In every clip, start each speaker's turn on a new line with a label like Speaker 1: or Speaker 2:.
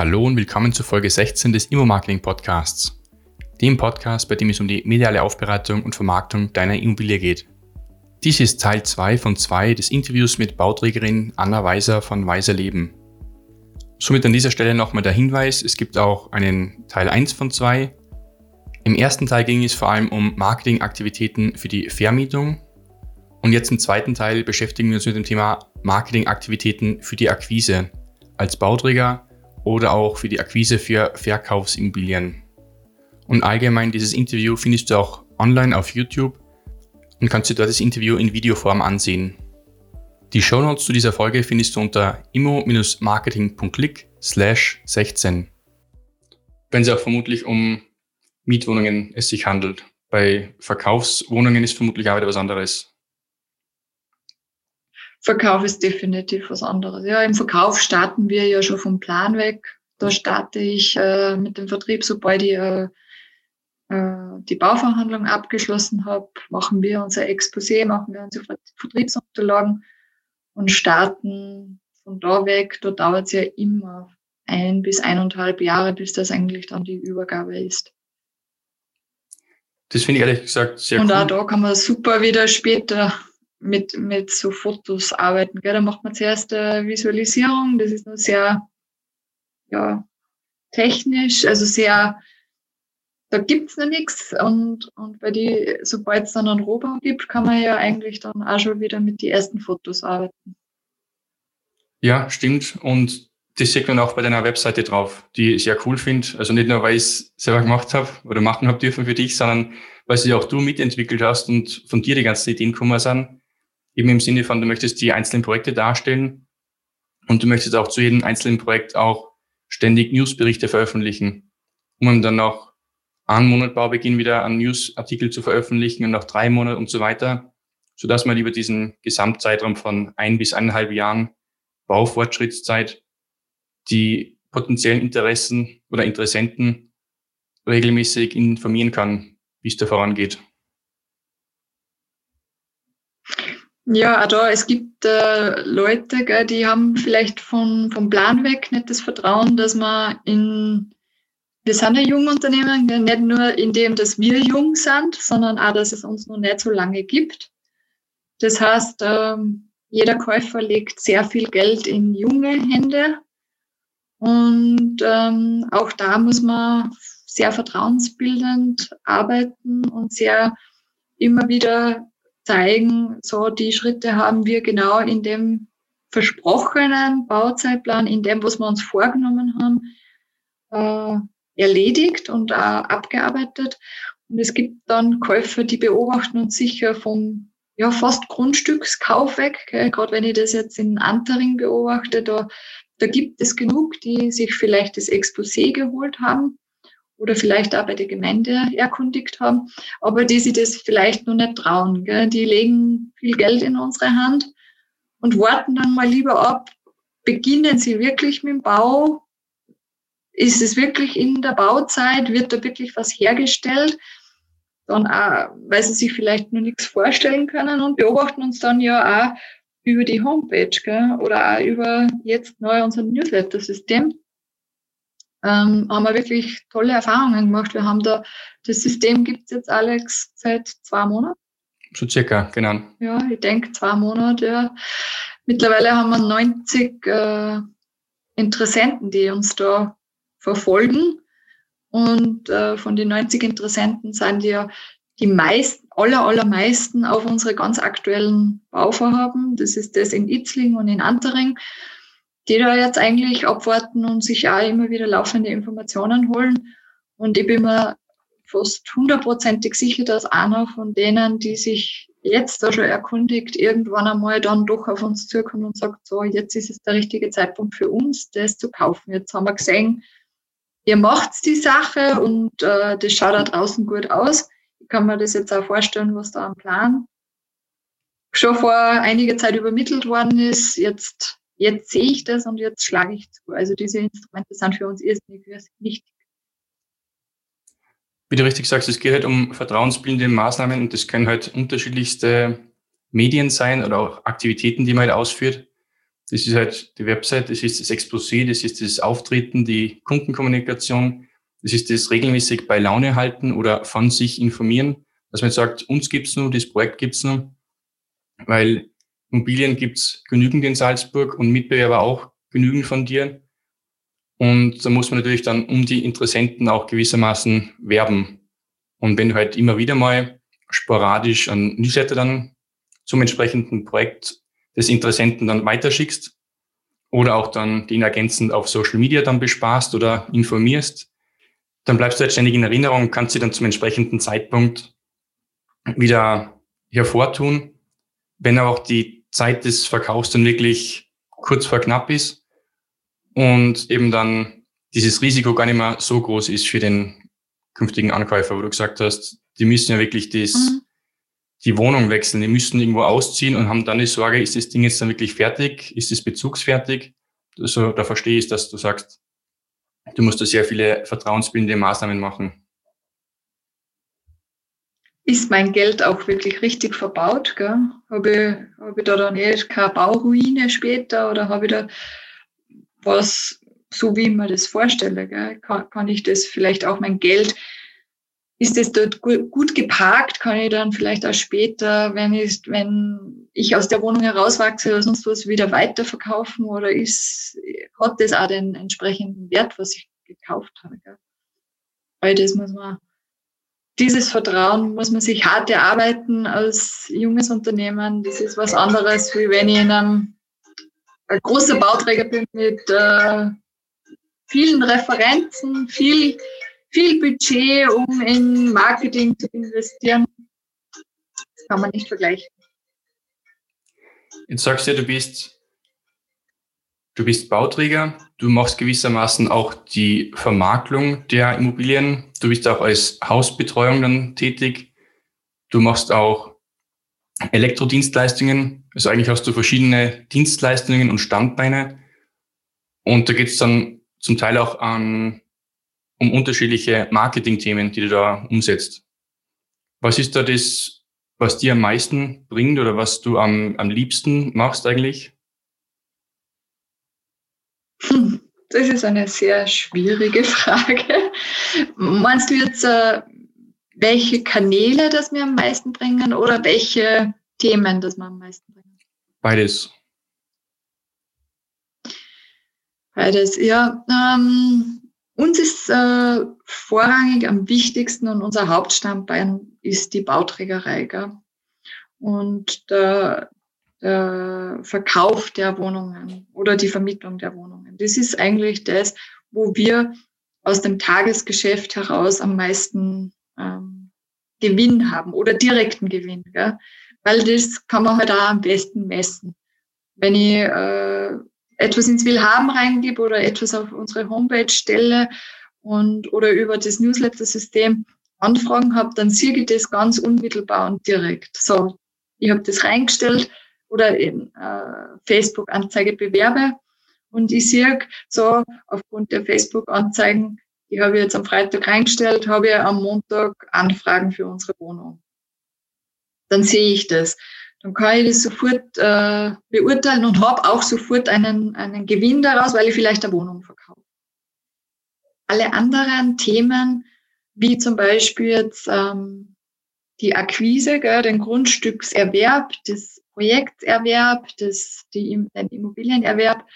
Speaker 1: Hallo und willkommen zur Folge 16 des Immo-Marketing Podcasts. Dem Podcast, bei dem es um die mediale Aufbereitung und Vermarktung deiner Immobilie geht. Dies ist Teil 2 von 2 des Interviews mit Bauträgerin Anna Weiser von Weiser Leben. Somit an dieser Stelle nochmal der Hinweis, es gibt auch einen Teil 1 von 2. Im ersten Teil ging es vor allem um Marketingaktivitäten für die Vermietung. Und jetzt im zweiten Teil beschäftigen wir uns mit dem Thema Marketingaktivitäten für die Akquise als Bauträger oder auch für die Akquise für Verkaufsimmobilien. Und allgemein dieses Interview findest du auch online auf YouTube und kannst dir dort das Interview in Videoform ansehen. Die Shownotes zu dieser Folge findest du unter immo-marketing.click slash 16. Wenn es auch vermutlich um Mietwohnungen es sich handelt. Bei Verkaufswohnungen ist vermutlich auch wieder was anderes.
Speaker 2: Verkauf ist definitiv was anderes. Ja, im Verkauf starten wir ja schon vom Plan weg. Da starte ich äh, mit dem Vertrieb, sobald ich äh, äh die Bauverhandlung abgeschlossen habe, machen wir unser Exposé, machen wir unsere Vertriebsunterlagen und starten von da weg. Da dauert es ja immer ein bis eineinhalb Jahre, bis das eigentlich dann die Übergabe ist.
Speaker 1: Das finde ich ehrlich gesagt sehr
Speaker 2: und
Speaker 1: cool.
Speaker 2: Und auch da kann man super wieder später mit, mit so Fotos arbeiten. Gell? Da macht man zuerst eine Visualisierung, das ist nur sehr ja, technisch, also sehr, da gibt's noch nichts. Und, und bei die, sobald es dann einen Rohbau gibt, kann man ja eigentlich dann auch schon wieder mit den ersten Fotos arbeiten.
Speaker 1: Ja, stimmt. Und das sieht man auch bei deiner Webseite drauf, die ich sehr cool finde. Also nicht nur, weil ich es selber gemacht habe oder machen habe dürfen für dich, sondern weil sie auch du mitentwickelt hast und von dir die ganzen Ideen gekommen sind eben im Sinne von, du möchtest die einzelnen Projekte darstellen und du möchtest auch zu jedem einzelnen Projekt auch ständig Newsberichte veröffentlichen, um dann nach einem Monat Baubeginn wieder einen Newsartikel zu veröffentlichen und nach drei Monaten und so weiter, sodass man über diesen Gesamtzeitraum von ein bis eineinhalb Jahren Baufortschrittszeit die potenziellen Interessen oder Interessenten regelmäßig informieren kann, wie es da vorangeht.
Speaker 2: Ja, da, es gibt äh, Leute, gell, die haben vielleicht von, vom Plan weg nicht das Vertrauen, dass man in, wir sind ein Jungunternehmen, gell, nicht nur in dem, dass wir jung sind, sondern auch, dass es uns noch nicht so lange gibt. Das heißt, ähm, jeder Käufer legt sehr viel Geld in junge Hände. Und ähm, auch da muss man sehr vertrauensbildend arbeiten und sehr immer wieder zeigen, so die Schritte haben wir genau in dem versprochenen Bauzeitplan, in dem, was wir uns vorgenommen haben, äh, erledigt und äh, abgearbeitet. Und es gibt dann Käufer, die beobachten uns sicher vom ja, fast Grundstückskauf weg. Gerade wenn ich das jetzt in Antering beobachte, da, da gibt es genug, die sich vielleicht das Exposé geholt haben oder vielleicht auch bei der Gemeinde erkundigt haben, aber die sich das vielleicht noch nicht trauen. Gell? Die legen viel Geld in unsere Hand und warten dann mal lieber ab, beginnen sie wirklich mit dem Bau? Ist es wirklich in der Bauzeit? Wird da wirklich was hergestellt? Dann auch, weil sie sich vielleicht noch nichts vorstellen können und beobachten uns dann ja auch über die Homepage gell? oder auch über jetzt neu unser Newsletter-System ähm, haben wir wirklich tolle Erfahrungen gemacht. Wir haben da, das System gibt es jetzt, Alex, seit zwei Monaten.
Speaker 1: So circa, genau.
Speaker 2: Ja, ich denke zwei Monate, ja. Mittlerweile haben wir 90 äh, Interessenten, die uns da verfolgen. Und äh, von den 90 Interessenten sind ja die meisten, aller, allermeisten auf unsere ganz aktuellen Bauvorhaben. Das ist das in Itzling und in Antering die da jetzt eigentlich abwarten und sich auch immer wieder laufende Informationen holen. Und ich bin mir fast hundertprozentig sicher, dass einer von denen, die sich jetzt da schon erkundigt, irgendwann einmal dann doch auf uns zukommt und sagt, so, jetzt ist es der richtige Zeitpunkt für uns, das zu kaufen. Jetzt haben wir gesehen, ihr macht die Sache und äh, das schaut da draußen gut aus. Ich kann mir das jetzt auch vorstellen, was da am Plan schon vor einiger Zeit übermittelt worden ist. Jetzt jetzt sehe ich das und jetzt schlage ich zu. Also diese Instrumente sind für uns irrsinnig wichtig.
Speaker 1: Wie du richtig sagst, es geht halt um vertrauensbildende Maßnahmen und das können halt unterschiedlichste Medien sein oder auch Aktivitäten, die man halt ausführt. Das ist halt die Website, das ist das Exposé, das ist das Auftreten, die Kundenkommunikation, das ist das regelmäßig bei Laune halten oder von sich informieren, dass man sagt, uns gibt's nur, das Projekt gibt's nur, weil Immobilien gibt's genügend in Salzburg und Mitbewerber auch genügend von dir. Und da muss man natürlich dann um die Interessenten auch gewissermaßen werben. Und wenn du halt immer wieder mal sporadisch ein Newsletter dann zum entsprechenden Projekt des Interessenten dann weiterschickst oder auch dann den ergänzend auf Social Media dann besparst oder informierst, dann bleibst du halt ständig in Erinnerung und kannst sie dann zum entsprechenden Zeitpunkt wieder hervortun. Wenn auch die Zeit des Verkaufs dann wirklich kurz vor knapp ist und eben dann dieses Risiko gar nicht mehr so groß ist für den künftigen Ankäufer, wo du gesagt hast, die müssen ja wirklich das, mhm. die Wohnung wechseln, die müssen irgendwo ausziehen und haben dann die Sorge, ist das Ding jetzt dann wirklich fertig? Ist es bezugsfertig? Also da verstehe ich, dass du sagst, du musst da sehr viele vertrauensbildende Maßnahmen machen.
Speaker 2: Ist mein Geld auch wirklich richtig verbaut? Gell? Habe, ich, habe ich da dann eh keine Bauruine später oder habe ich da was, so wie ich mir das vorstelle? Gell? Kann, kann ich das vielleicht auch mein Geld ist es dort gut geparkt, kann ich dann vielleicht auch später, wenn ich, wenn ich aus der Wohnung herauswachse oder sonst was, wieder weiterverkaufen oder ist, hat das auch den entsprechenden Wert, was ich gekauft habe. Gell? Weil das muss man, dieses Vertrauen muss man sich hart erarbeiten als junges Unternehmen. Das ist was anderes, wie wenn ich in einem ein großer Bauträger bin mit äh, vielen Referenzen, viel viel Budget, um in Marketing zu investieren. Das kann man nicht vergleichen.
Speaker 1: Jetzt sagst du, du bist, du bist Bauträger, du machst gewissermaßen auch die Vermarktung der Immobilien, du bist auch als Hausbetreuung dann tätig, du machst auch Elektrodienstleistungen, also eigentlich hast du verschiedene Dienstleistungen und Standbeine. Und da geht es dann zum Teil auch an um unterschiedliche Marketingthemen, die du da umsetzt. Was ist da das, was dir am meisten bringt oder was du am, am liebsten machst eigentlich?
Speaker 2: Das ist eine sehr schwierige Frage. Meinst du jetzt, äh, welche Kanäle das mir am meisten bringen oder welche Themen das mir am meisten bringen?
Speaker 1: Beides.
Speaker 2: Beides, ja. Ähm, uns ist äh, vorrangig am wichtigsten und unser Hauptstandbein ist die Bauträgerei. Gell? Und der, der Verkauf der Wohnungen oder die Vermietung der Wohnungen. Das ist eigentlich das, wo wir aus dem Tagesgeschäft heraus am meisten ähm, Gewinn haben oder direkten Gewinn. Gell? Weil das kann man halt auch am besten messen. Wenn ich äh, etwas ins Willhaben reingebe oder etwas auf unsere Homepage stelle und oder über das Newsletter-System Anfragen habe, dann sehe ich das ganz unmittelbar und direkt. So, ich habe das reingestellt oder in äh, Facebook-Anzeige bewerbe und ich sehe so aufgrund der Facebook-Anzeigen, die habe ich jetzt am Freitag reingestellt, habe ich am Montag Anfragen für unsere Wohnung. Dann sehe ich das dann kann ich das sofort äh, beurteilen und habe auch sofort einen, einen Gewinn daraus, weil ich vielleicht eine Wohnung verkaufe. Alle anderen Themen, wie zum Beispiel jetzt ähm, die Akquise, gell, den Grundstückserwerb, das Projekterwerb, das, die, den Immobilienerwerb,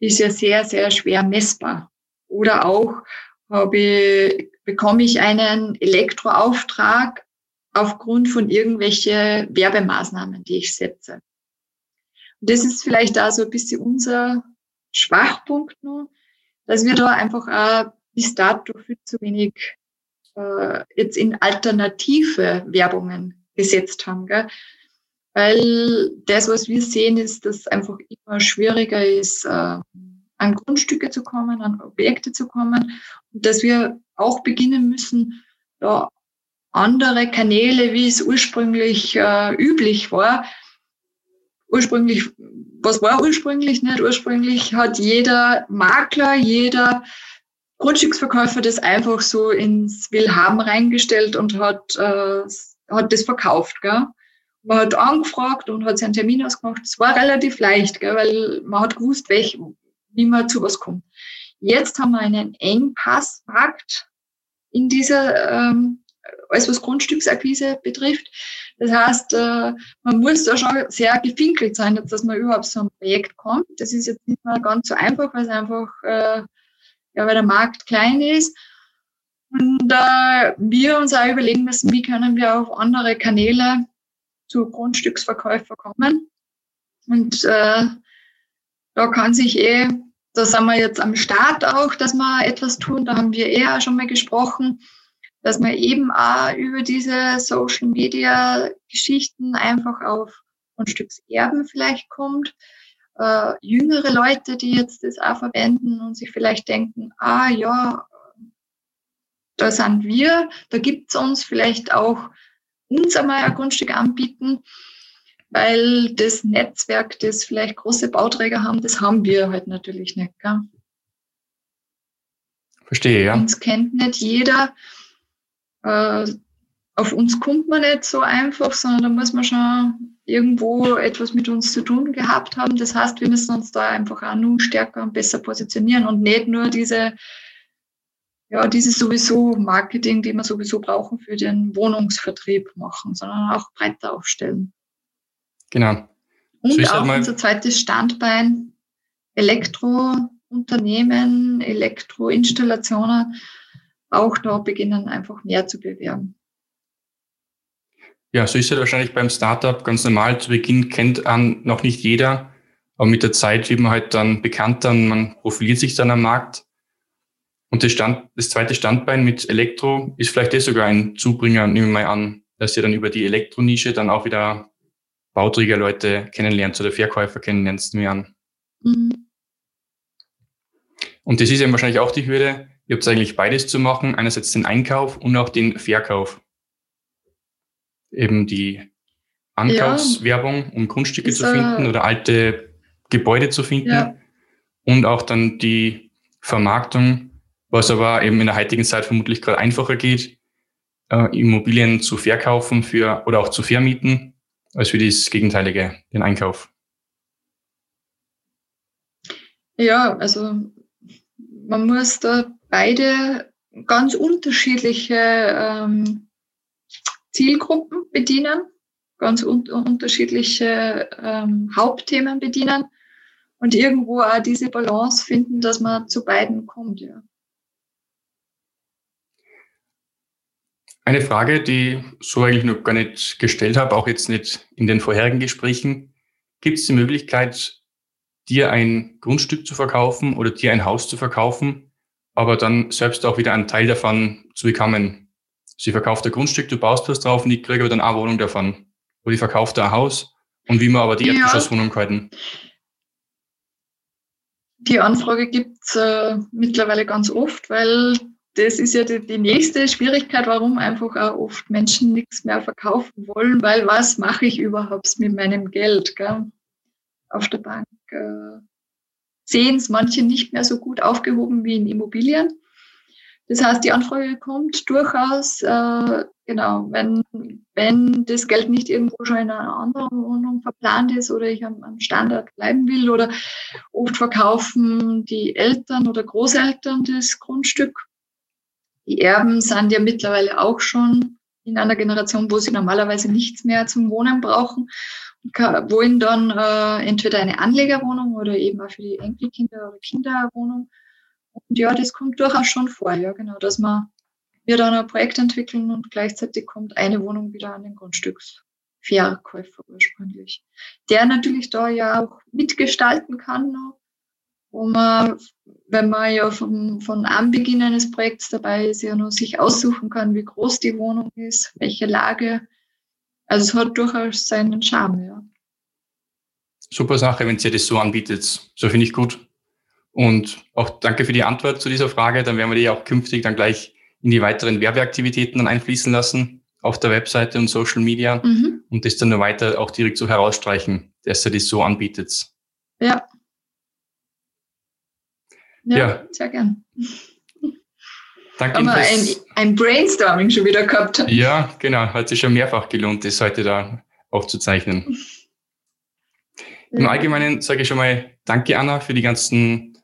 Speaker 2: ist ja sehr, sehr schwer messbar. Oder auch habe, bekomme ich einen Elektroauftrag aufgrund von irgendwelche Werbemaßnahmen, die ich setze. Und das ist vielleicht da so ein bisschen unser Schwachpunkt nur, dass wir da einfach auch bis dato viel zu wenig äh, jetzt in alternative Werbungen gesetzt haben. Gell? Weil das, was wir sehen, ist, dass einfach immer schwieriger ist, äh, an Grundstücke zu kommen, an Objekte zu kommen und dass wir auch beginnen müssen, da andere Kanäle, wie es ursprünglich äh, üblich war. Ursprünglich, was war ursprünglich nicht? Ursprünglich hat jeder Makler, jeder Grundstücksverkäufer das einfach so ins Willhaben reingestellt und hat, äh, hat das verkauft. Gell? Man hat angefragt und hat sich einen Termin ausgemacht. Es war relativ leicht, gell, weil man hat gewusst, welch, wie man zu was kommt. Jetzt haben wir einen Engpassmarkt in dieser, ähm, alles was Grundstücksakquise betrifft. Das heißt, äh, man muss da schon sehr gefinkelt sein, dass man überhaupt so ein Projekt kommt. Das ist jetzt nicht mehr ganz so einfach, weil es einfach, äh, ja, weil der Markt klein ist. Und äh, wir uns auch überlegen müssen, wie können wir auf andere Kanäle zu Grundstücksverkäufer kommen. Und äh, da kann sich eh, da sind wir jetzt am Start auch, dass wir etwas tun. Da haben wir eh auch schon mal gesprochen, dass man eben auch über diese Social Media Geschichten einfach auf Grundstückserben vielleicht kommt. Äh, jüngere Leute, die jetzt das auch verwenden und sich vielleicht denken, ah ja, da sind wir, da gibt's uns vielleicht auch uns einmal ein Grundstück anbieten, weil das Netzwerk, das vielleicht große Bauträger haben, das haben wir halt natürlich nicht. Gell?
Speaker 1: Verstehe, ja.
Speaker 2: Uns kennt nicht jeder. Äh, auf uns kommt man nicht so einfach, sondern da muss man schon irgendwo etwas mit uns zu tun gehabt haben. Das heißt, wir müssen uns da einfach auch nur stärker und besser positionieren und nicht nur diese ja, dieses sowieso Marketing, die wir sowieso brauchen für den Wohnungsvertrieb machen, sondern auch breiter aufstellen.
Speaker 1: Genau.
Speaker 2: Und auch unser zweites Standbein, Elektrounternehmen, Elektroinstallationen, auch da beginnen einfach mehr zu bewerben.
Speaker 1: Ja, so ist es wahrscheinlich beim Startup ganz normal. Zu Beginn kennt an noch nicht jeder, aber mit der Zeit wird man halt dann bekannter und man profiliert sich dann am Markt. Und das, Stand, das zweite Standbein mit Elektro ist vielleicht eh sogar ein Zubringer, nehmen wir mal an, dass ihr dann über die Elektronische dann auch wieder Bauträgerleute kennenlernt oder Verkäufer kennenlernst, mir an. Mhm. Und das ist ja wahrscheinlich auch die Hürde. Ihr habt eigentlich beides zu machen. Einerseits den Einkauf und auch den Verkauf. Eben die Ankaufswerbung, um Grundstücke zu finden oder alte Gebäude zu finden. Ja. Und auch dann die Vermarktung was aber eben in der heutigen Zeit vermutlich gerade einfacher geht, äh, Immobilien zu verkaufen für oder auch zu vermieten, als für das Gegenteilige, den Einkauf.
Speaker 2: Ja, also man muss da beide ganz unterschiedliche ähm, Zielgruppen bedienen, ganz un unterschiedliche ähm, Hauptthemen bedienen und irgendwo auch diese Balance finden, dass man zu beiden kommt, ja.
Speaker 1: Eine Frage, die so eigentlich noch gar nicht gestellt habe, auch jetzt nicht in den vorherigen Gesprächen. Gibt es die Möglichkeit, dir ein Grundstück zu verkaufen oder dir ein Haus zu verkaufen, aber dann selbst auch wieder einen Teil davon zu bekommen? Sie verkauft ein Grundstück, du baust was drauf und ich kriege aber dann eine Wohnung davon. Oder ich verkaufe ein Haus und wie man aber die Erdgeschosswohnung halten.
Speaker 2: Die Anfrage gibt's äh, mittlerweile ganz oft, weil das ist ja die, die, nächste Schwierigkeit, warum einfach auch oft Menschen nichts mehr verkaufen wollen, weil was mache ich überhaupt mit meinem Geld? Gell? Auf der Bank äh, sehen es manche nicht mehr so gut aufgehoben wie in Immobilien. Das heißt, die Anfrage kommt durchaus, äh, genau, wenn, wenn das Geld nicht irgendwo schon in einer anderen Wohnung verplant ist oder ich am, am Standard bleiben will oder oft verkaufen die Eltern oder Großeltern das Grundstück die Erben sind ja mittlerweile auch schon in einer Generation, wo sie normalerweise nichts mehr zum Wohnen brauchen und wollen dann äh, entweder eine Anlegerwohnung oder eben auch für die Enkelkinder oder Kinderwohnung. Und ja, das kommt durchaus schon vor, ja, genau, dass man wir dann ein Projekt entwickeln und gleichzeitig kommt eine Wohnung wieder an den Grundstücksverkäufer ursprünglich, der natürlich da ja auch mitgestalten kann noch wo man, wenn man ja vom, von Anbeginn eines Projekts dabei ist, ja nur sich aussuchen kann, wie groß die Wohnung ist, welche Lage. Also es hat durchaus seinen Charme, ja.
Speaker 1: Super Sache, wenn ihr das so anbietet. So finde ich gut. Und auch danke für die Antwort zu dieser Frage. Dann werden wir die auch künftig dann gleich in die weiteren Werbeaktivitäten dann einfließen lassen auf der Webseite und Social Media mhm. und das dann nur weiter auch direkt so herausstreichen, dass ihr das so anbietet.
Speaker 2: Ja, ja, ja. sehr gern.
Speaker 1: Danke
Speaker 2: Haben wir ein, ein, Brainstorming schon wieder gehabt.
Speaker 1: Ja, genau. Hat sich schon mehrfach gelohnt, das heute da aufzuzeichnen. Im Allgemeinen sage ich schon mal Danke, Anna, für die ganzen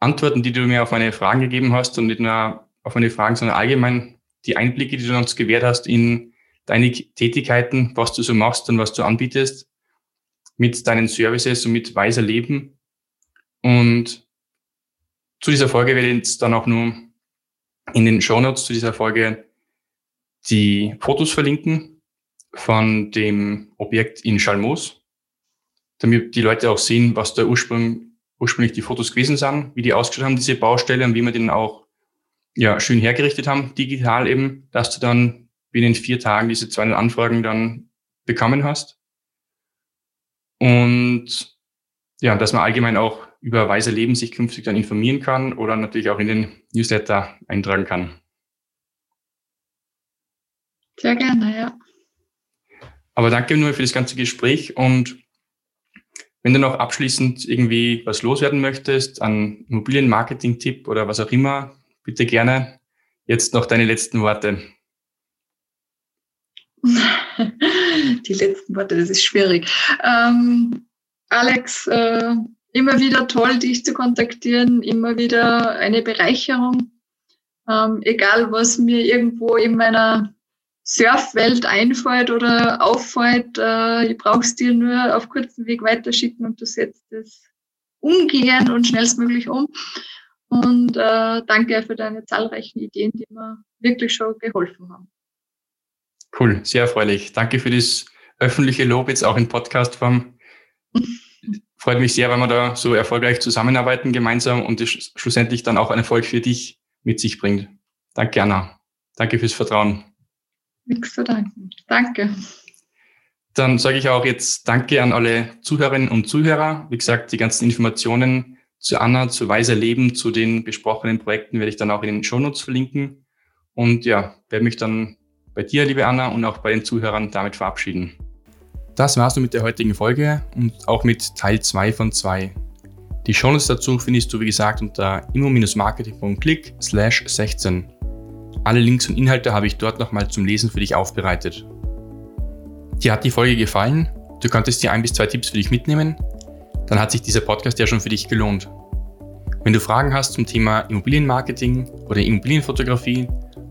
Speaker 1: Antworten, die du mir auf meine Fragen gegeben hast und nicht nur auf meine Fragen, sondern allgemein die Einblicke, die du uns gewährt hast in deine Tätigkeiten, was du so machst und was du anbietest mit deinen Services und mit Weiser Leben. Und zu dieser Folge werde ich jetzt dann auch nur in den Show Notes zu dieser Folge die Fotos verlinken von dem Objekt in Schalmoos, damit die Leute auch sehen, was da Ursprung, ursprünglich die Fotos gewesen sind, wie die ausgeschaut haben, diese Baustelle und wie wir den auch ja, schön hergerichtet haben, digital eben, dass du dann binnen vier Tagen diese 200 Anfragen dann bekommen hast. Und ja, dass man allgemein auch über Weise Leben sich künftig dann informieren kann oder natürlich auch in den Newsletter eintragen kann.
Speaker 2: Sehr gerne, ja.
Speaker 1: Aber danke nur für das ganze Gespräch und wenn du noch abschließend irgendwie was loswerden möchtest, an Immobilienmarketing-Tipp oder was auch immer, bitte gerne jetzt noch deine letzten Worte.
Speaker 2: Die letzten Worte, das ist schwierig. Ähm, Alex, äh, immer wieder toll, dich zu kontaktieren, immer wieder eine Bereicherung. Ähm, egal, was mir irgendwo in meiner Surfwelt einfällt oder auffällt, äh, ich brauch's dir nur auf kurzem Weg weiterschicken und du setzt es umgehend und schnellstmöglich um. Und äh, danke für deine zahlreichen Ideen, die mir wirklich schon geholfen haben.
Speaker 1: Cool, sehr erfreulich. Danke für das öffentliche Lob jetzt auch in Podcastform. Freut mich sehr, wenn wir da so erfolgreich zusammenarbeiten gemeinsam und das schlussendlich dann auch einen Erfolg für dich mit sich bringt. Danke, Anna. Danke fürs Vertrauen.
Speaker 2: Nichts zu danken. Danke.
Speaker 1: Dann sage ich auch jetzt Danke an alle Zuhörerinnen und Zuhörer. Wie gesagt, die ganzen Informationen zu Anna, zu Weiser Leben, zu den besprochenen Projekten werde ich dann auch in den Shownotes verlinken. Und ja, werde mich dann bei dir, liebe Anna, und auch bei den Zuhörern damit verabschieden. Das war's nun mit der heutigen Folge und auch mit Teil 2 von 2. Die Shownotes dazu findest du, wie gesagt, unter immo-marketing.click slash 16. Alle Links und Inhalte habe ich dort nochmal zum Lesen für dich aufbereitet. Dir hat die Folge gefallen? Du konntest dir ein bis zwei Tipps für dich mitnehmen? Dann hat sich dieser Podcast ja schon für dich gelohnt. Wenn du Fragen hast zum Thema Immobilienmarketing oder Immobilienfotografie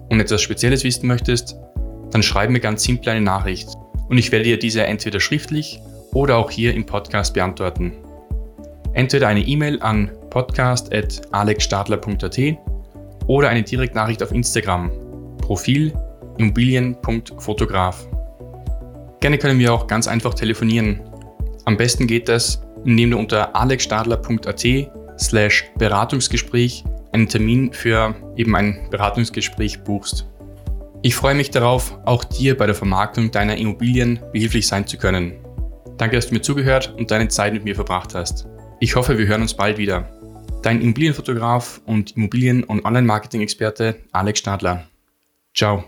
Speaker 1: und etwas Spezielles wissen möchtest, dann schreib mir ganz simpel eine Nachricht und ich werde dir diese entweder schriftlich oder auch hier im Podcast beantworten. Entweder eine E-Mail an podcast.alexstadler.at oder eine Direktnachricht auf Instagram. Profil immobilien.fotograf. Gerne können wir auch ganz einfach telefonieren. Am besten geht das, indem du unter alexstadler.at slash Beratungsgespräch einen Termin für eben ein Beratungsgespräch buchst. Ich freue mich darauf, auch dir bei der Vermarktung deiner Immobilien behilflich sein zu können. Danke, dass du mir zugehört und deine Zeit mit mir verbracht hast. Ich hoffe, wir hören uns bald wieder dein Immobilienfotograf und Immobilien- und Online-Marketing-Experte Alex Stadler. Ciao.